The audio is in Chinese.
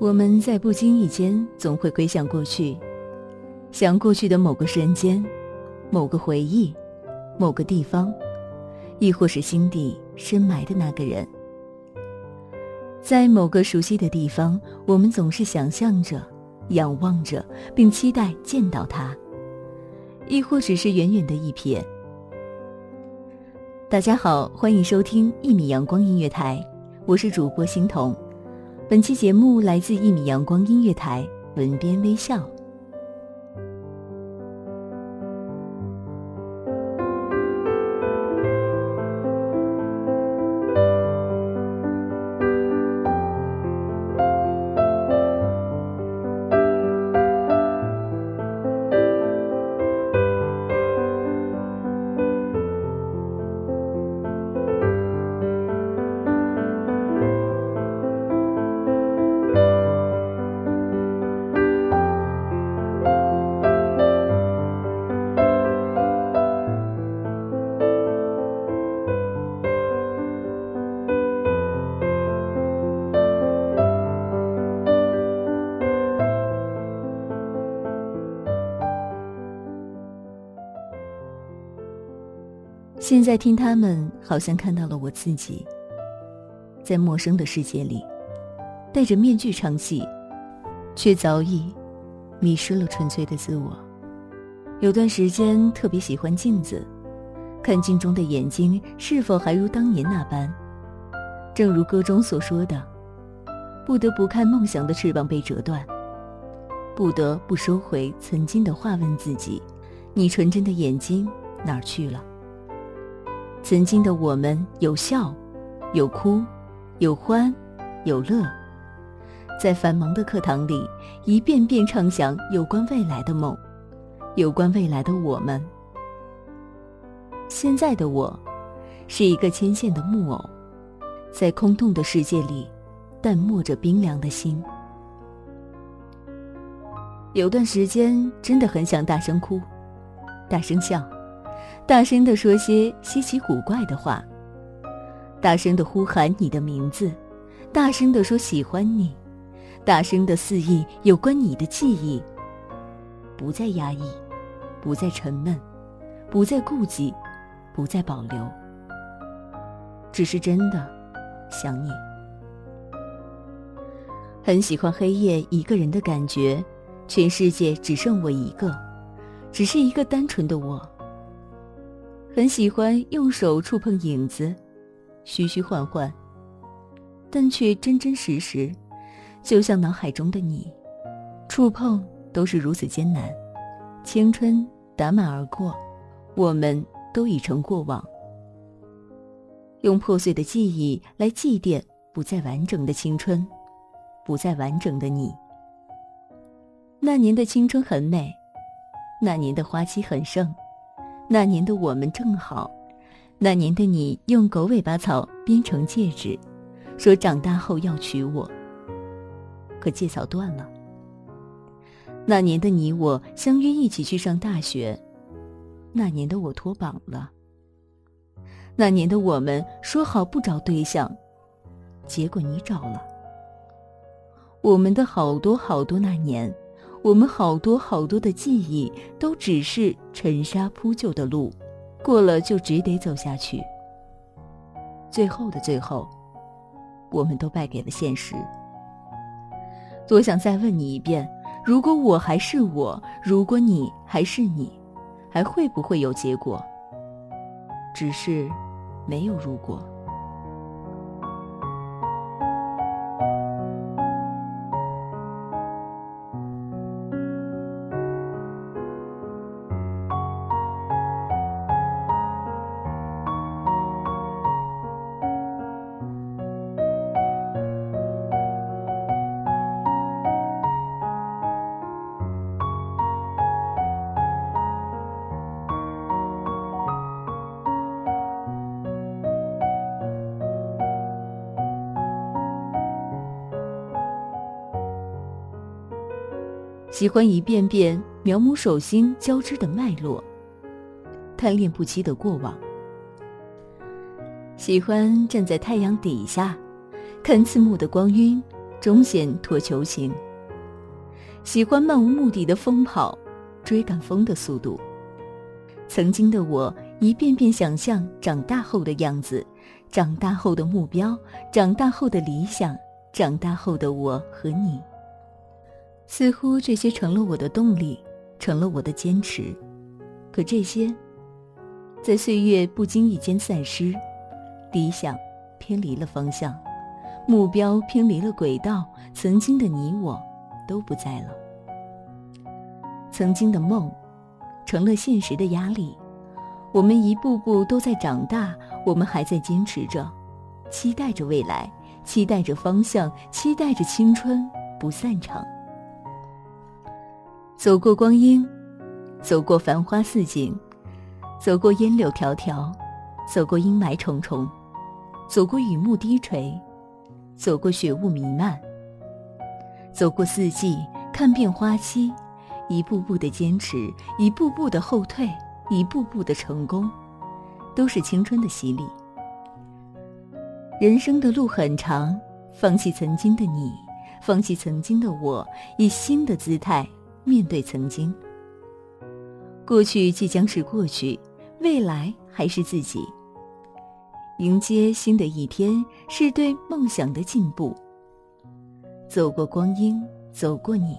我们在不经意间总会回想过去，想过去的某个瞬间、某个回忆、某个地方，亦或是心底深埋的那个人。在某个熟悉的地方，我们总是想象着、仰望着，并期待见到他，亦或只是远远的一瞥。大家好，欢迎收听一米阳光音乐台，我是主播欣桐。本期节目来自一米阳光音乐台，文编微笑。现在听他们，好像看到了我自己，在陌生的世界里，戴着面具唱戏，却早已迷失了纯粹的自我。有段时间特别喜欢镜子，看镜中的眼睛是否还如当年那般。正如歌中所说的：“不得不看梦想的翅膀被折断，不得不收回曾经的话，问自己：你纯真的眼睛哪儿去了？”曾经的我们有笑，有哭，有欢，有乐，在繁忙的课堂里，一遍遍畅想有关未来的梦，有关未来的我们。现在的我，是一个牵线的木偶，在空洞的世界里，淡漠着冰凉的心。有段时间，真的很想大声哭，大声笑。大声的说些稀奇古怪的话，大声的呼喊你的名字，大声的说喜欢你，大声的肆意有关你的记忆。不再压抑，不再沉闷，不再顾忌，不再保留，只是真的想你。很喜欢黑夜一个人的感觉，全世界只剩我一个，只是一个单纯的我。很喜欢用手触碰影子，虚虚幻幻，但却真真实实，就像脑海中的你。触碰都是如此艰难，青春打马而过，我们都已成过往。用破碎的记忆来祭奠不再完整的青春，不再完整的你。那年的青春很美，那年的花期很盛。那年的我们正好，那年的你用狗尾巴草编成戒指，说长大后要娶我。可戒草断了。那年的你我相约一起去上大学，那年的我脱榜了。那年的我们说好不找对象，结果你找了。我们的好多好多那年，我们好多好多的记忆，都只是尘沙铺就的路，过了就只得走下去。最后的最后，我们都败给了现实。多想再问你一遍：如果我还是我，如果你还是你，还会不会有结果？只是，没有如果。喜欢一遍遍描摹手心交织的脉络，贪恋不期的过往。喜欢站在太阳底下，看刺目的光晕，终显脱球形。喜欢漫无目的的疯跑，追赶风的速度。曾经的我，一遍遍想象长大后的样子，长大后的目标，长大后的理想，长大后的我和你。似乎这些成了我的动力，成了我的坚持。可这些，在岁月不经意间散失，理想偏离了方向，目标偏离了轨道，曾经的你我都不在了。曾经的梦，成了现实的压力。我们一步步都在长大，我们还在坚持着，期待着未来，期待着方向，期待着青春不散场。走过光阴，走过繁花似锦，走过烟柳迢迢，走过阴霾重重，走过雨幕低垂，走过雪雾弥漫，走过四季，看遍花期，一步步的坚持，一步步的后退，一步步的成功，都是青春的洗礼。人生的路很长，放弃曾经的你，放弃曾经的我，以新的姿态。面对曾经，过去即将是过去，未来还是自己。迎接新的一天，是对梦想的进步。走过光阴，走过你。